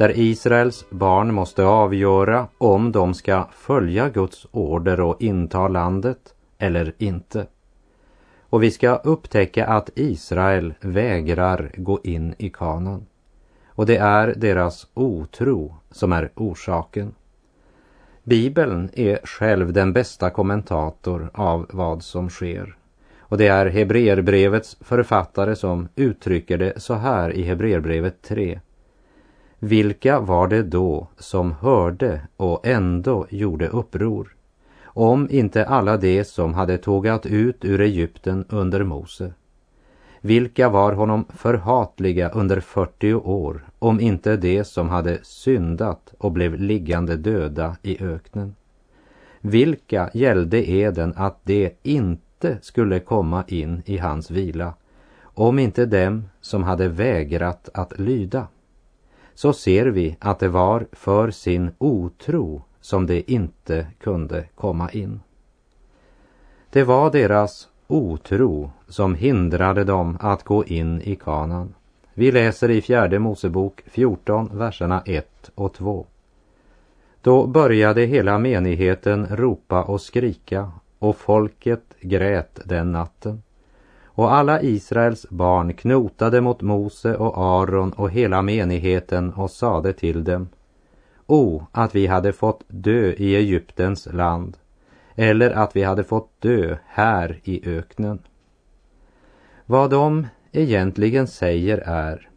där Israels barn måste avgöra om de ska följa Guds order och inta landet eller inte. Och vi ska upptäcka att Israel vägrar gå in i kanan. Och det är deras otro som är orsaken. Bibeln är själv den bästa kommentator av vad som sker. Och det är Hebreerbrevets författare som uttrycker det så här i Hebreerbrevet 3. Vilka var det då som hörde och ändå gjorde uppror? Om inte alla de som hade tågat ut ur Egypten under Mose. Vilka var honom förhatliga under 40 år, om inte de som hade syndat och blev liggande döda i öknen? Vilka gällde eden att de inte skulle komma in i hans vila, om inte dem som hade vägrat att lyda? Så ser vi att det var för sin otro som de inte kunde komma in. Det var deras otro som hindrade dem att gå in i kanan. Vi läser i fjärde Mosebok 14, verserna 1 och 2. Då började hela menigheten ropa och skrika och folket grät den natten. Och alla Israels barn knotade mot Mose och Aron och hela menigheten och sade till dem O, att vi hade fått dö i Egyptens land eller att vi hade fått dö här i öknen. Vad de egentligen säger är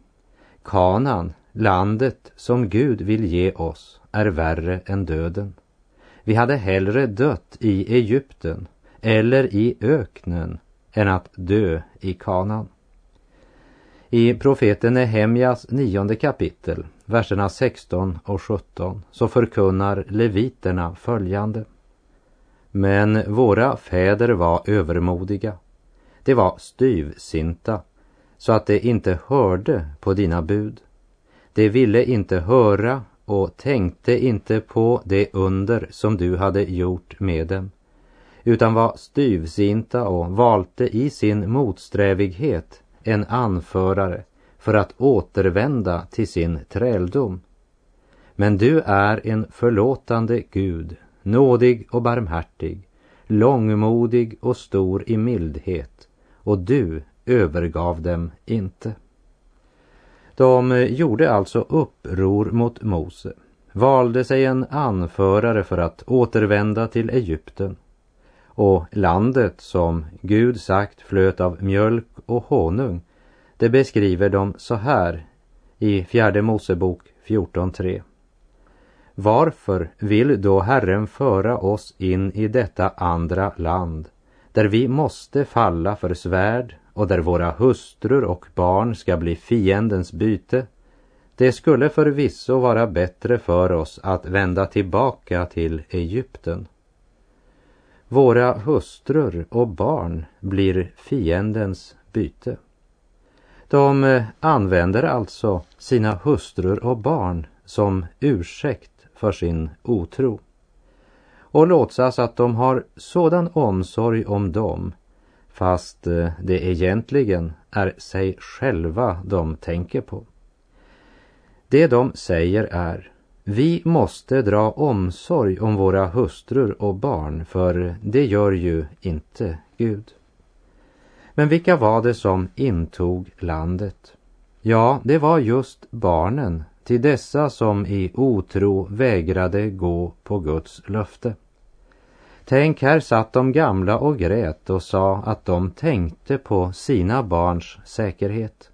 Kanan, landet som Gud vill ge oss, är värre än döden. Vi hade hellre dött i Egypten eller i öknen än att dö i kanan. I profeten Nehemjas nionde kapitel, verserna 16 och 17, så förkunnar leviterna följande. Men våra fäder var övermodiga. De var styvsinta, så att de inte hörde på dina bud. De ville inte höra och tänkte inte på det under som du hade gjort med dem utan var styvsinta och valde i sin motsträvighet en anförare för att återvända till sin träldom. Men du är en förlåtande Gud, nådig och barmhärtig, långmodig och stor i mildhet, och du övergav dem inte. De gjorde alltså uppror mot Mose, valde sig en anförare för att återvända till Egypten och landet som Gud sagt flöt av mjölk och honung, det beskriver de så här i fjärde Mosebok 14.3. Varför vill då Herren föra oss in i detta andra land, där vi måste falla för svärd och där våra hustrur och barn ska bli fiendens byte? Det skulle förvisso vara bättre för oss att vända tillbaka till Egypten. Våra hustrur och barn blir fiendens byte. De eh, använder alltså sina hustrur och barn som ursäkt för sin otro och låtsas att de har sådan omsorg om dem fast eh, det egentligen är sig själva de tänker på. Det de säger är vi måste dra omsorg om våra hustrur och barn, för det gör ju inte Gud. Men vilka var det som intog landet? Ja, det var just barnen till dessa som i otro vägrade gå på Guds löfte. Tänk, här satt de gamla och grät och sa att de tänkte på sina barns säkerhet.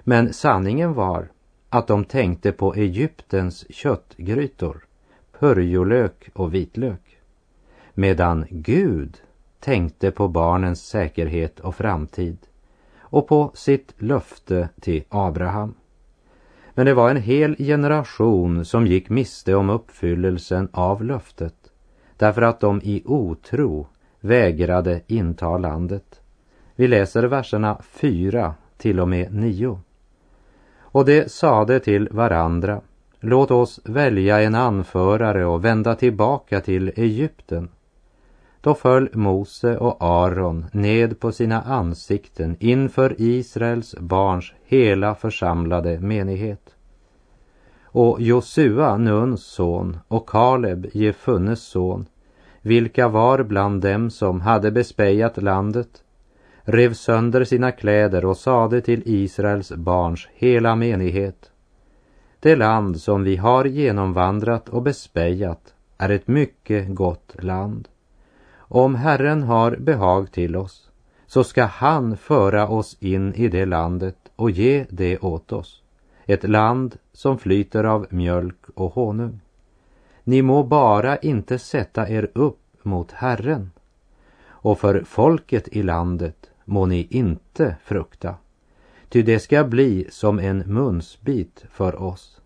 Men sanningen var att de tänkte på Egyptens köttgrytor, purjolök och vitlök. Medan Gud tänkte på barnens säkerhet och framtid och på sitt löfte till Abraham. Men det var en hel generation som gick miste om uppfyllelsen av löftet därför att de i otro vägrade inta landet. Vi läser verserna 4 till och med 9. Och de sade till varandra, låt oss välja en anförare och vända tillbaka till Egypten. Då föll Mose och Aron ned på sina ansikten inför Israels barns hela församlade menighet. Och Josua, Nuns son, och Kaleb, Jefunnes son, vilka var bland dem som hade bespejat landet, rev sönder sina kläder och sade till Israels barns hela menighet. Det land som vi har genomvandrat och bespejat är ett mycket gott land. Om Herren har behag till oss så ska han föra oss in i det landet och ge det åt oss. Ett land som flyter av mjölk och honung. Ni må bara inte sätta er upp mot Herren. Och för folket i landet må ni inte frukta. Ty det ska bli som en munsbit för oss.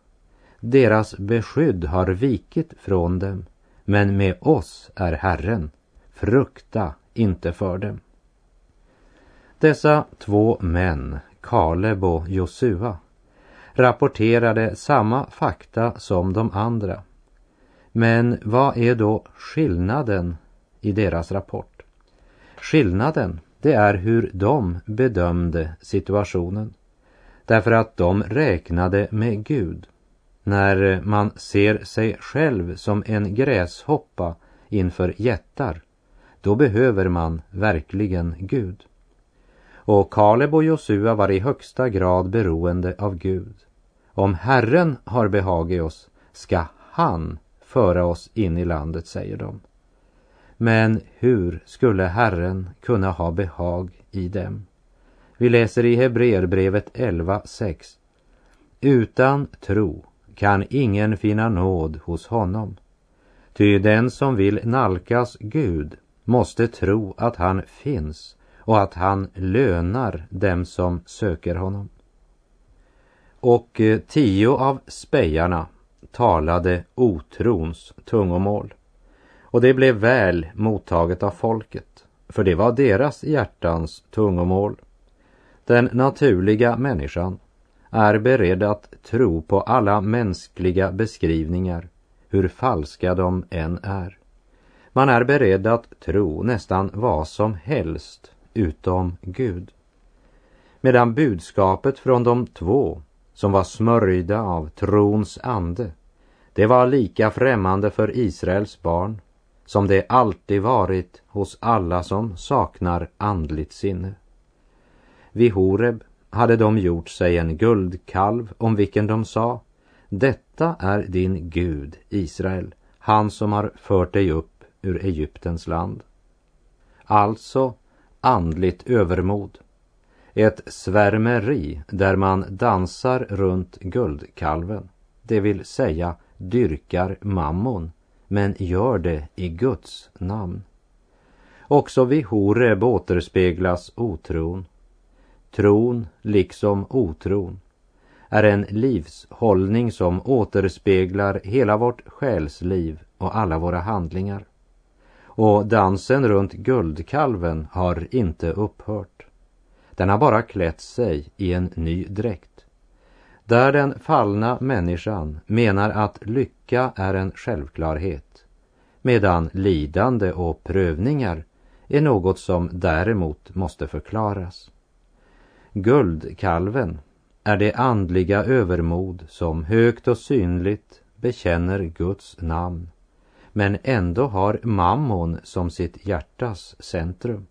Deras beskydd har vikit från dem, men med oss är Herren. Frukta inte för dem. Dessa två män, Kaleb och Josua, rapporterade samma fakta som de andra. Men vad är då skillnaden i deras rapport? Skillnaden, det är hur de bedömde situationen. Därför att de räknade med Gud. När man ser sig själv som en gräshoppa inför jättar, då behöver man verkligen Gud. Och Kaleb och Josua var i högsta grad beroende av Gud. Om Herren har behag i oss ska han föra oss in i landet, säger de. Men hur skulle Herren kunna ha behag i dem? Vi läser i Hebreerbrevet 11.6. Utan tro kan ingen finna nåd hos honom. Ty den som vill nalkas Gud måste tro att han finns och att han lönar dem som söker honom. Och eh, tio av spejarna talade otrons tungomål. Och det blev väl mottaget av folket, för det var deras hjärtans tungomål. Den naturliga människan är beredd att tro på alla mänskliga beskrivningar, hur falska de än är. Man är beredd att tro nästan vad som helst utom Gud. Medan budskapet från de två som var smörjda av trons ande, det var lika främmande för Israels barn som det alltid varit hos alla som saknar andligt sinne. Vid Horeb hade de gjort sig en guldkalv om vilken de sa Detta är din Gud, Israel, han som har fört dig upp ur Egyptens land. Alltså andligt övermod. Ett svärmeri där man dansar runt guldkalven, det vill säga dyrkar mammon, men gör det i Guds namn. Också vid Horeb återspeglas otron. Tron, liksom otron, är en livshållning som återspeglar hela vårt själsliv och alla våra handlingar. Och dansen runt guldkalven har inte upphört. Den har bara klätt sig i en ny dräkt. Där den fallna människan menar att lycka är en självklarhet medan lidande och prövningar är något som däremot måste förklaras. Guldkalven är det andliga övermod som högt och synligt bekänner Guds namn men ändå har mammon som sitt hjärtas centrum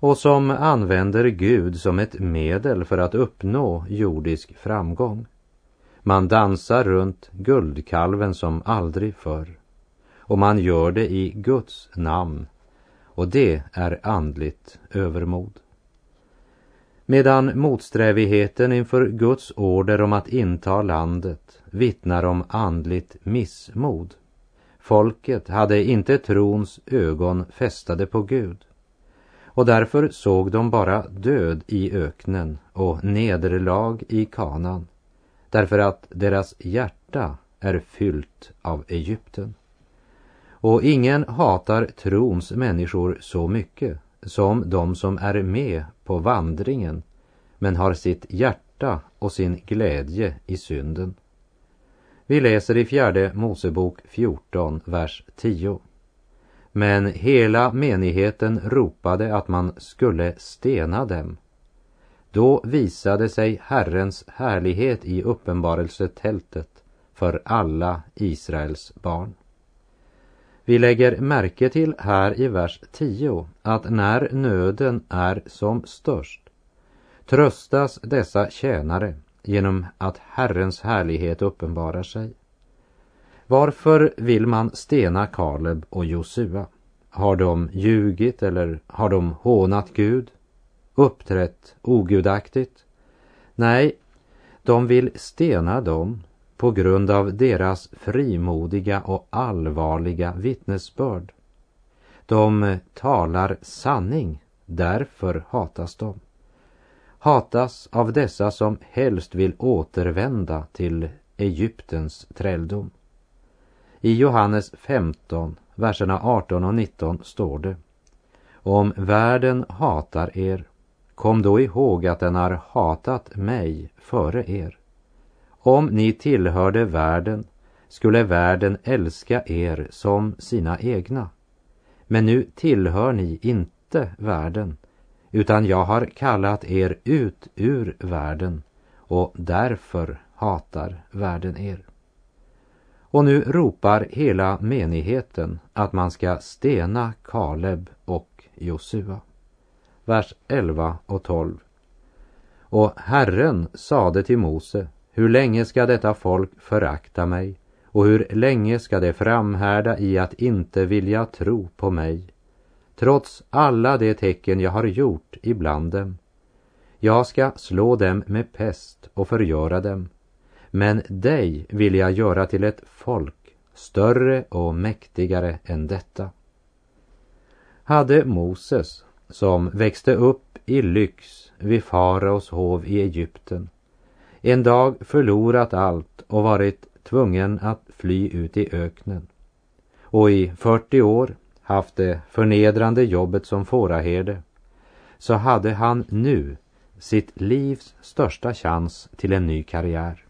och som använder Gud som ett medel för att uppnå jordisk framgång. Man dansar runt guldkalven som aldrig förr och man gör det i Guds namn och det är andligt övermod. Medan motsträvigheten inför Guds order om att inta landet vittnar om andligt missmod. Folket hade inte trons ögon fästade på Gud och därför såg de bara död i öknen och nederlag i kanan. därför att deras hjärta är fyllt av Egypten. Och ingen hatar trons människor så mycket som de som är med på vandringen men har sitt hjärta och sin glädje i synden. Vi läser i fjärde Mosebok 14, vers 10. Men hela menigheten ropade att man skulle stena dem. Då visade sig Herrens härlighet i uppenbarelsetältet för alla Israels barn. Vi lägger märke till här i vers 10 att när nöden är som störst tröstas dessa tjänare genom att Herrens härlighet uppenbarar sig. Varför vill man stena Kaleb och Josua? Har de ljugit eller har de hånat Gud? Uppträtt ogudaktigt? Nej, de vill stena dem på grund av deras frimodiga och allvarliga vittnesbörd. De talar sanning, därför hatas de. Hatas av dessa som helst vill återvända till Egyptens träldom. I Johannes 15, verserna 18 och 19 står det Om världen hatar er, kom då ihåg att den har hatat mig före er. Om ni tillhörde världen skulle världen älska er som sina egna. Men nu tillhör ni inte världen, utan jag har kallat er ut ur världen och därför hatar världen er. Och nu ropar hela menigheten att man ska stena Kaleb och Josua. Vers 11 och 12. Och Herren sade till Mose, hur länge ska detta folk förakta mig och hur länge ska det framhärda i att inte vilja tro på mig, trots alla de tecken jag har gjort ibland dem. Jag ska slå dem med pest och förgöra dem, men dig vill jag göra till ett folk större och mäktigare än detta. Hade Moses, som växte upp i lyx vid faraos hov i Egypten, en dag förlorat allt och varit tvungen att fly ut i öknen och i 40 år haft det förnedrande jobbet som fåraherde så hade han nu sitt livs största chans till en ny karriär.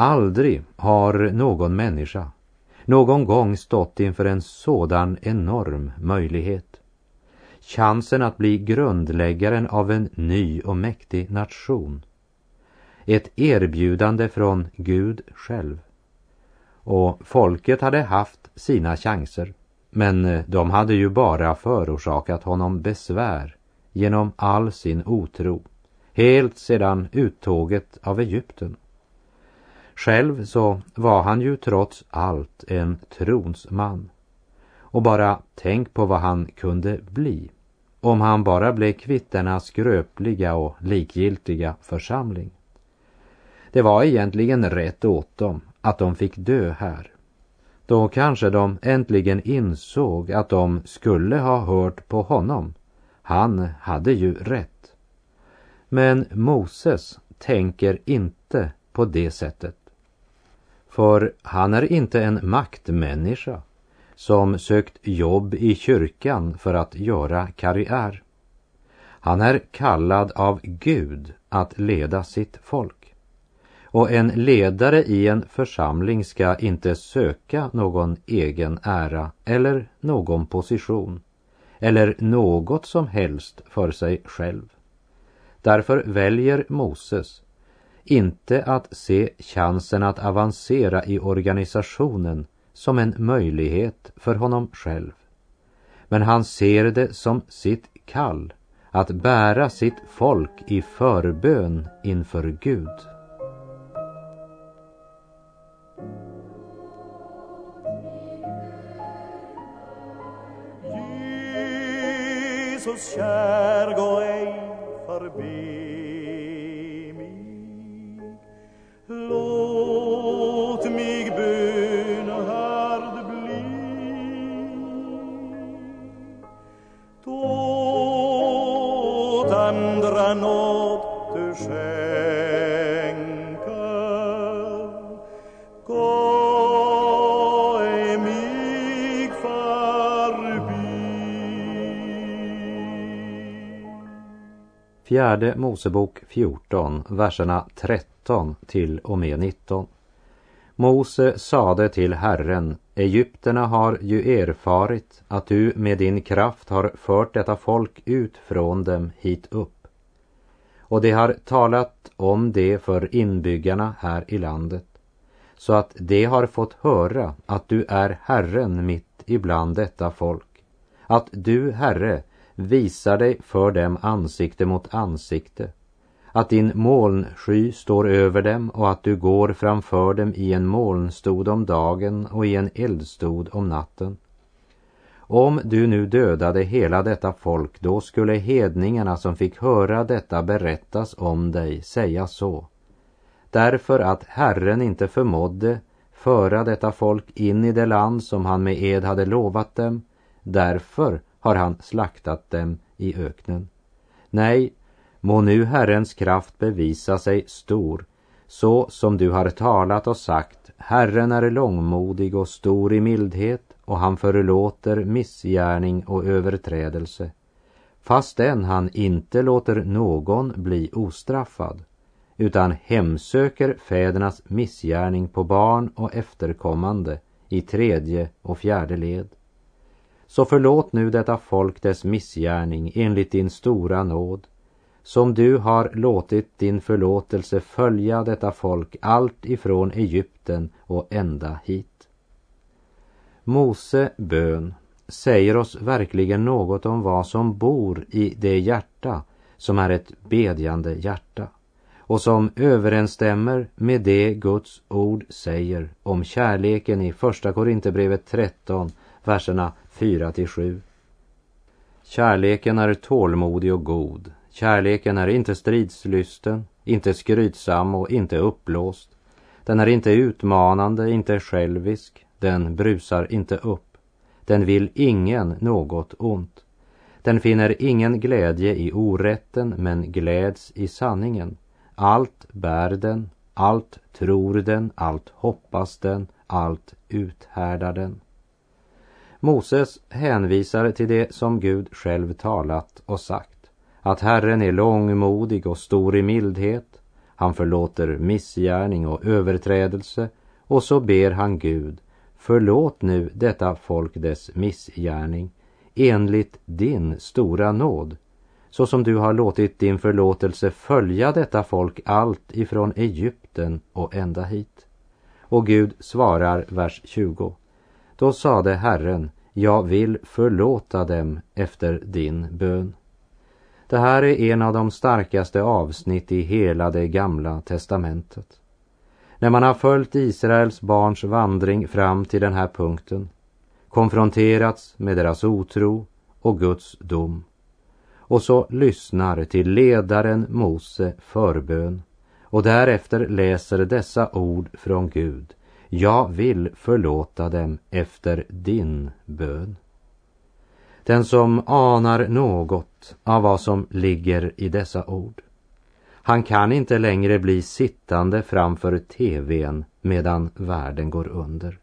Aldrig har någon människa någon gång stått inför en sådan enorm möjlighet. Chansen att bli grundläggaren av en ny och mäktig nation. Ett erbjudande från Gud själv. Och folket hade haft sina chanser, men de hade ju bara förorsakat honom besvär genom all sin otro, helt sedan uttåget av Egypten. Själv så var han ju trots allt en tronsman. Och bara tänk på vad han kunde bli om han bara blev kvitt denna skröpliga och likgiltiga församling. Det var egentligen rätt åt dem att de fick dö här. Då kanske de äntligen insåg att de skulle ha hört på honom. Han hade ju rätt. Men Moses tänker inte på det sättet. För han är inte en maktmänniska som sökt jobb i kyrkan för att göra karriär. Han är kallad av Gud att leda sitt folk. Och en ledare i en församling ska inte söka någon egen ära eller någon position eller något som helst för sig själv. Därför väljer Moses inte att se chansen att avancera i organisationen som en möjlighet för honom själv. Men han ser det som sitt kall att bära sitt folk i förbön inför Gud. Jesus kär, gå ej förbi Nåd du skänker. Gå mig förbi. Fjärde Mosebok 14, verserna 13 till och med 19. Mose sade till Herren, Egypterna har ju erfarit att du med din kraft har fört detta folk ut från dem hit upp. Och de har talat om det för inbyggarna här i landet, så att de har fått höra att du är Herren mitt ibland detta folk, att du, Herre, visar dig för dem ansikte mot ansikte att din molnsky står över dem och att du går framför dem i en molnstod om dagen och i en eldstod om natten. Om du nu dödade hela detta folk, då skulle hedningarna som fick höra detta berättas om dig säga så. Därför att Herren inte förmådde föra detta folk in i det land som han med ed hade lovat dem, därför har han slaktat dem i öknen. Nej, Må nu Herrens kraft bevisa sig stor, så som du har talat och sagt, Herren är långmodig och stor i mildhet och han förlåter missgärning och överträdelse, fastän han inte låter någon bli ostraffad, utan hemsöker fädernas missgärning på barn och efterkommande i tredje och fjärde led. Så förlåt nu detta folk dess missgärning enligt din stora nåd som du har låtit din förlåtelse följa detta folk allt ifrån Egypten och ända hit. Mose bön säger oss verkligen något om vad som bor i det hjärta som är ett bedjande hjärta och som överensstämmer med det Guds ord säger om kärleken i Första Korinthierbrevet 13, verserna 4 till 7. Kärleken är tålmodig och god. Kärleken är inte stridslysten, inte skrytsam och inte uppblåst. Den är inte utmanande, inte självisk. Den brusar inte upp. Den vill ingen något ont. Den finner ingen glädje i orätten men gläds i sanningen. Allt bär den, allt tror den, allt hoppas den, allt uthärdar den. Moses hänvisar till det som Gud själv talat och sagt att Herren är långmodig och stor i mildhet. Han förlåter missgärning och överträdelse och så ber han Gud, förlåt nu detta folk dess missgärning enligt din stora nåd, så som du har låtit din förlåtelse följa detta folk allt ifrån Egypten och ända hit. Och Gud svarar, vers 20. Då sade Herren, jag vill förlåta dem efter din bön. Det här är en av de starkaste avsnitt i hela det gamla testamentet. När man har följt Israels barns vandring fram till den här punkten, konfronterats med deras otro och Guds dom, och så lyssnar till ledaren Mose förbön och därefter läser dessa ord från Gud. Jag vill förlåta dem efter din bön. Den som anar något av vad som ligger i dessa ord. Han kan inte längre bli sittande framför tvn medan världen går under.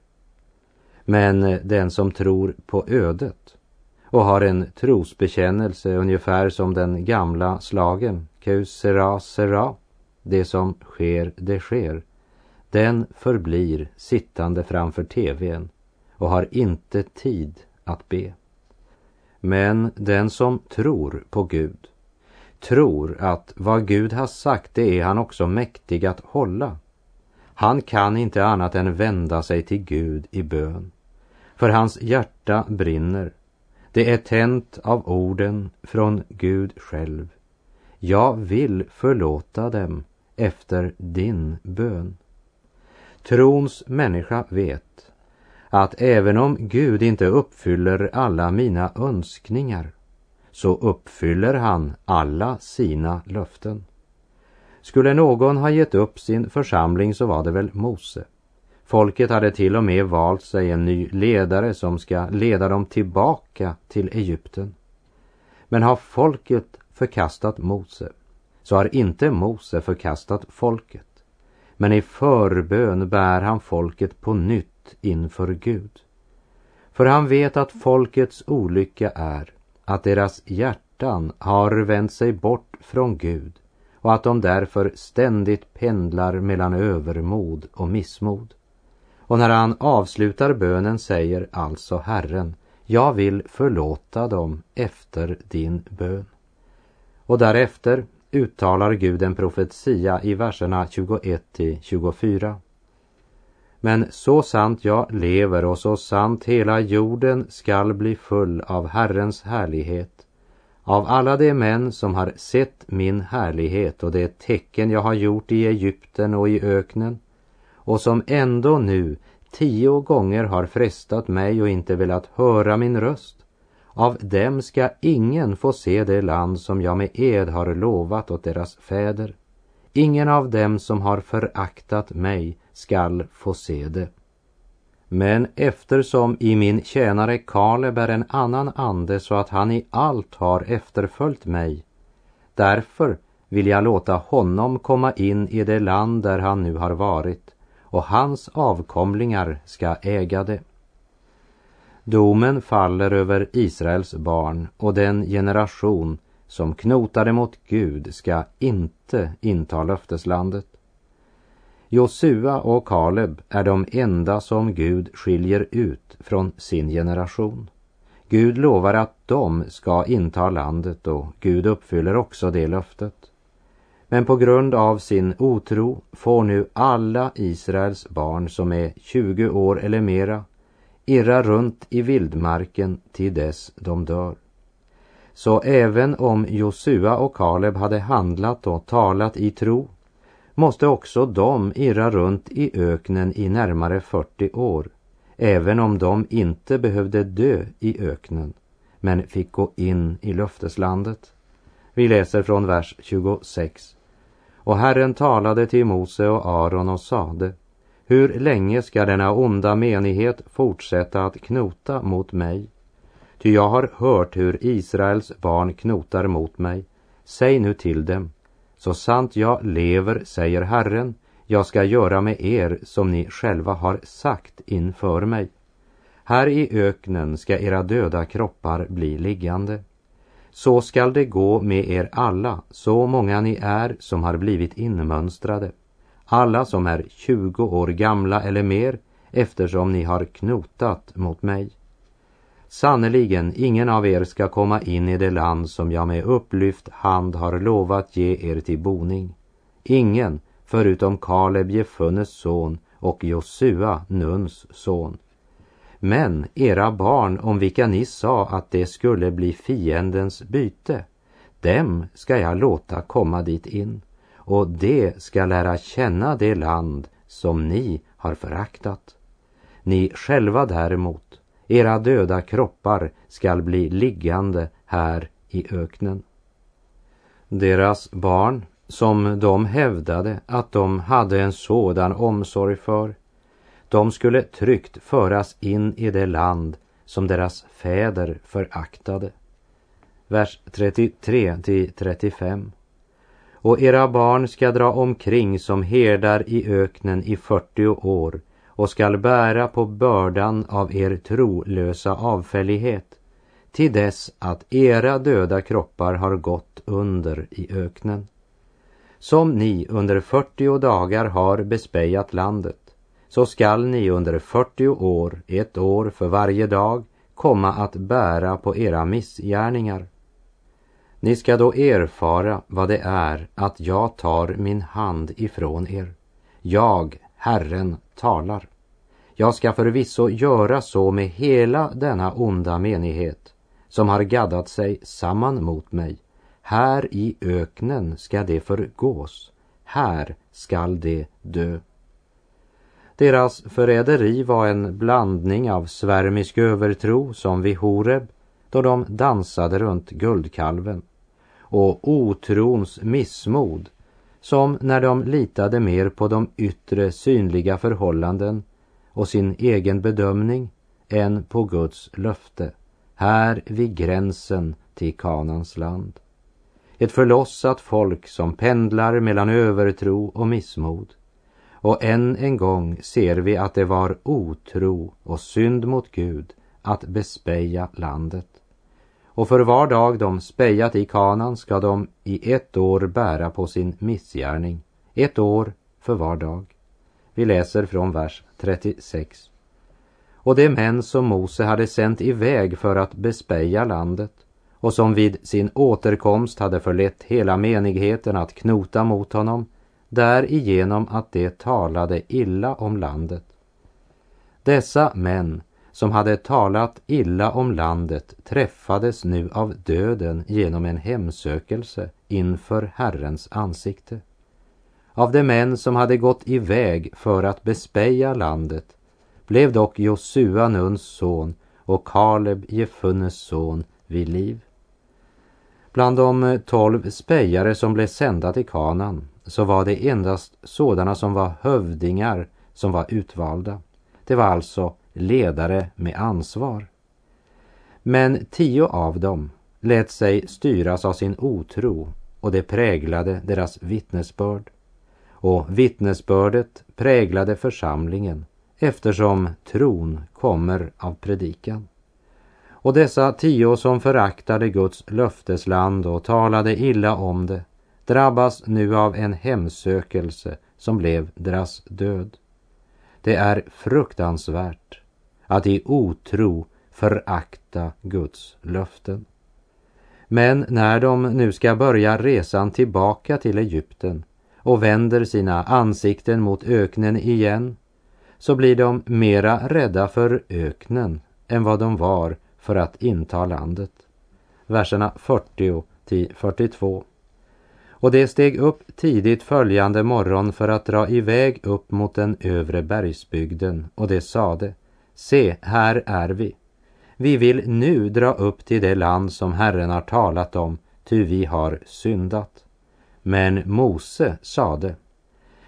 Men den som tror på ödet och har en trosbekännelse ungefär som den gamla slagen, Keus sera sera, det som sker, det sker, den förblir sittande framför tvn och har inte tid att be. Men den som tror på Gud tror att vad Gud har sagt det är han också mäktig att hålla. Han kan inte annat än vända sig till Gud i bön. För hans hjärta brinner. Det är tänt av orden från Gud själv. Jag vill förlåta dem efter din bön. Trons människa vet att även om Gud inte uppfyller alla mina önskningar så uppfyller han alla sina löften. Skulle någon ha gett upp sin församling så var det väl Mose. Folket hade till och med valt sig en ny ledare som ska leda dem tillbaka till Egypten. Men har folket förkastat Mose så har inte Mose förkastat folket. Men i förbön bär han folket på nytt inför Gud. För han vet att folkets olycka är att deras hjärtan har vänt sig bort från Gud och att de därför ständigt pendlar mellan övermod och missmod. Och när han avslutar bönen säger alltså Herren, jag vill förlåta dem efter din bön. Och därefter uttalar Gud en profetia i verserna 21 till 24. Men så sant jag lever och så sant hela jorden skall bli full av Herrens härlighet, av alla de män som har sett min härlighet och det tecken jag har gjort i Egypten och i öknen och som ändå nu tio gånger har frestat mig och inte velat höra min röst. Av dem ska ingen få se det land som jag med ed har lovat åt deras fäder. Ingen av dem som har föraktat mig skall få se det. Men eftersom i min tjänare Kaleb är en annan ande så att han i allt har efterföljt mig, därför vill jag låta honom komma in i det land där han nu har varit och hans avkomlingar ska äga det. Domen faller över Israels barn och den generation som knotade mot Gud ska inte inta löfteslandet. Josua och Kaleb är de enda som Gud skiljer ut från sin generation. Gud lovar att de ska inta landet och Gud uppfyller också det löftet. Men på grund av sin otro får nu alla Israels barn som är 20 år eller mera irra runt i vildmarken till dess de dör. Så även om Josua och Kaleb hade handlat och talat i tro måste också de irra runt i öknen i närmare 40 år, även om de inte behövde dö i öknen, men fick gå in i löfteslandet. Vi läser från vers 26. Och Herren talade till Mose och Aron och sade, hur länge ska denna onda menighet fortsätta att knota mot mig? Ty jag har hört hur Israels barn knotar mot mig. Säg nu till dem, så sant jag lever, säger Herren, jag ska göra med er som ni själva har sagt inför mig. Här i öknen ska era döda kroppar bli liggande. Så skall det gå med er alla, så många ni är som har blivit inmönstrade. Alla som är 20 år gamla eller mer, eftersom ni har knotat mot mig. Sannerligen, ingen av er ska komma in i det land som jag med upplyft hand har lovat ge er till boning. Ingen, förutom Kaleb Jefunnes son och Josua, Nuns son. Men era barn om vilka ni sa att det skulle bli fiendens byte, dem ska jag låta komma dit in och det ska lära känna det land som ni har föraktat. Ni själva däremot, era döda kroppar skall bli liggande här i öknen. Deras barn, som de hävdade att de hade en sådan omsorg för, de skulle tryggt föras in i det land som deras fäder föraktade. Vers 33 till 35. Och era barn ska dra omkring som herdar i öknen i 40 år och skall bära på bördan av er trolösa avfällighet till dess att era döda kroppar har gått under i öknen. Som ni under 40 dagar har bespejat landet så skall ni under 40 år, ett år för varje dag, komma att bära på era missgärningar. Ni ska då erfara vad det är att jag tar min hand ifrån er. Jag, Herren, talar. Jag ska förvisso göra så med hela denna onda menighet som har gaddat sig samman mot mig. Här i öknen ska det förgås. Här skall det dö. Deras förräderi var en blandning av svärmisk övertro som vid Horeb då de dansade runt guldkalven och otrons missmod som när de litade mer på de yttre synliga förhållanden och sin egen bedömning än på Guds löfte här vid gränsen till Kanans land. Ett förlossat folk som pendlar mellan övertro och missmod. Och än en gång ser vi att det var otro och synd mot Gud att bespeja landet och för var dag de spejat i kanan ska de i ett år bära på sin missgärning, ett år för var dag. Vi läser från vers 36. Och de män som Mose hade sänt iväg för att bespeja landet och som vid sin återkomst hade förlett hela menigheten att knota mot honom, därigenom att de talade illa om landet. Dessa män som hade talat illa om landet träffades nu av döden genom en hemsökelse inför Herrens ansikte. Av de män som hade gått iväg för att bespeja landet blev dock Josua Nuns son och Kaleb Jefunnes son vid liv. Bland de tolv spejare som blev sända till kanan så var det endast sådana som var hövdingar som var utvalda. Det var alltså ledare med ansvar. Men tio av dem lät sig styras av sin otro och det präglade deras vittnesbörd. Och vittnesbördet präglade församlingen eftersom tron kommer av predikan. Och dessa tio som föraktade Guds löftesland och talade illa om det drabbas nu av en hemsökelse som blev deras död. Det är fruktansvärt att i otro förakta Guds löften. Men när de nu ska börja resan tillbaka till Egypten och vänder sina ansikten mot öknen igen så blir de mera rädda för öknen än vad de var för att inta landet. Verserna 40 till 42. Och det steg upp tidigt följande morgon för att dra iväg upp mot den övre bergsbygden och det sade Se, här är vi. Vi vill nu dra upp till det land som Herren har talat om, ty vi har syndat. Men Mose sade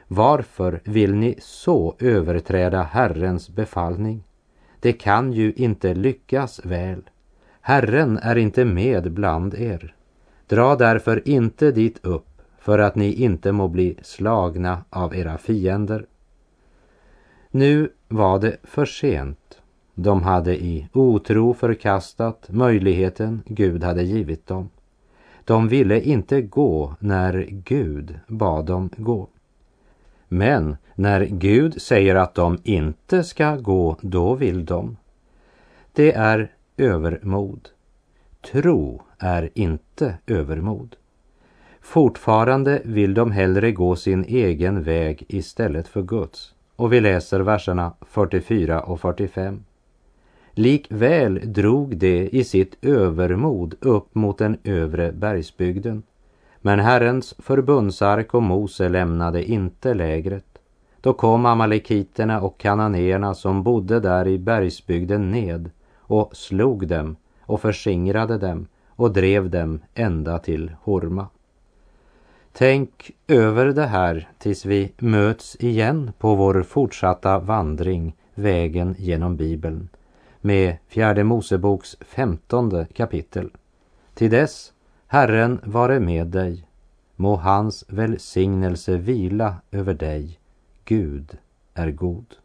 varför vill ni så överträda Herrens befallning? Det kan ju inte lyckas väl. Herren är inte med bland er. Dra därför inte dit upp för att ni inte må bli slagna av era fiender. Nu var det för sent. De hade i otro förkastat möjligheten Gud hade givit dem. De ville inte gå när Gud bad dem gå. Men när Gud säger att de inte ska gå, då vill de. Det är övermod. Tro är inte övermod. Fortfarande vill de hellre gå sin egen väg istället för Guds. Och vi läser verserna 44 och 45. Likväl drog de i sitt övermod upp mot den övre bergsbygden men Herrens förbundsark och Mose lämnade inte lägret. Då kom amalekiterna och kananéerna som bodde där i bergsbygden ned och slog dem och förskingrade dem och drev dem ända till Horma. Tänk över det här tills vi möts igen på vår fortsatta vandring vägen genom Bibeln med fjärde Moseboks femtonde kapitel. Till dess Herren vare med dig. Må hans välsignelse vila över dig. Gud är god.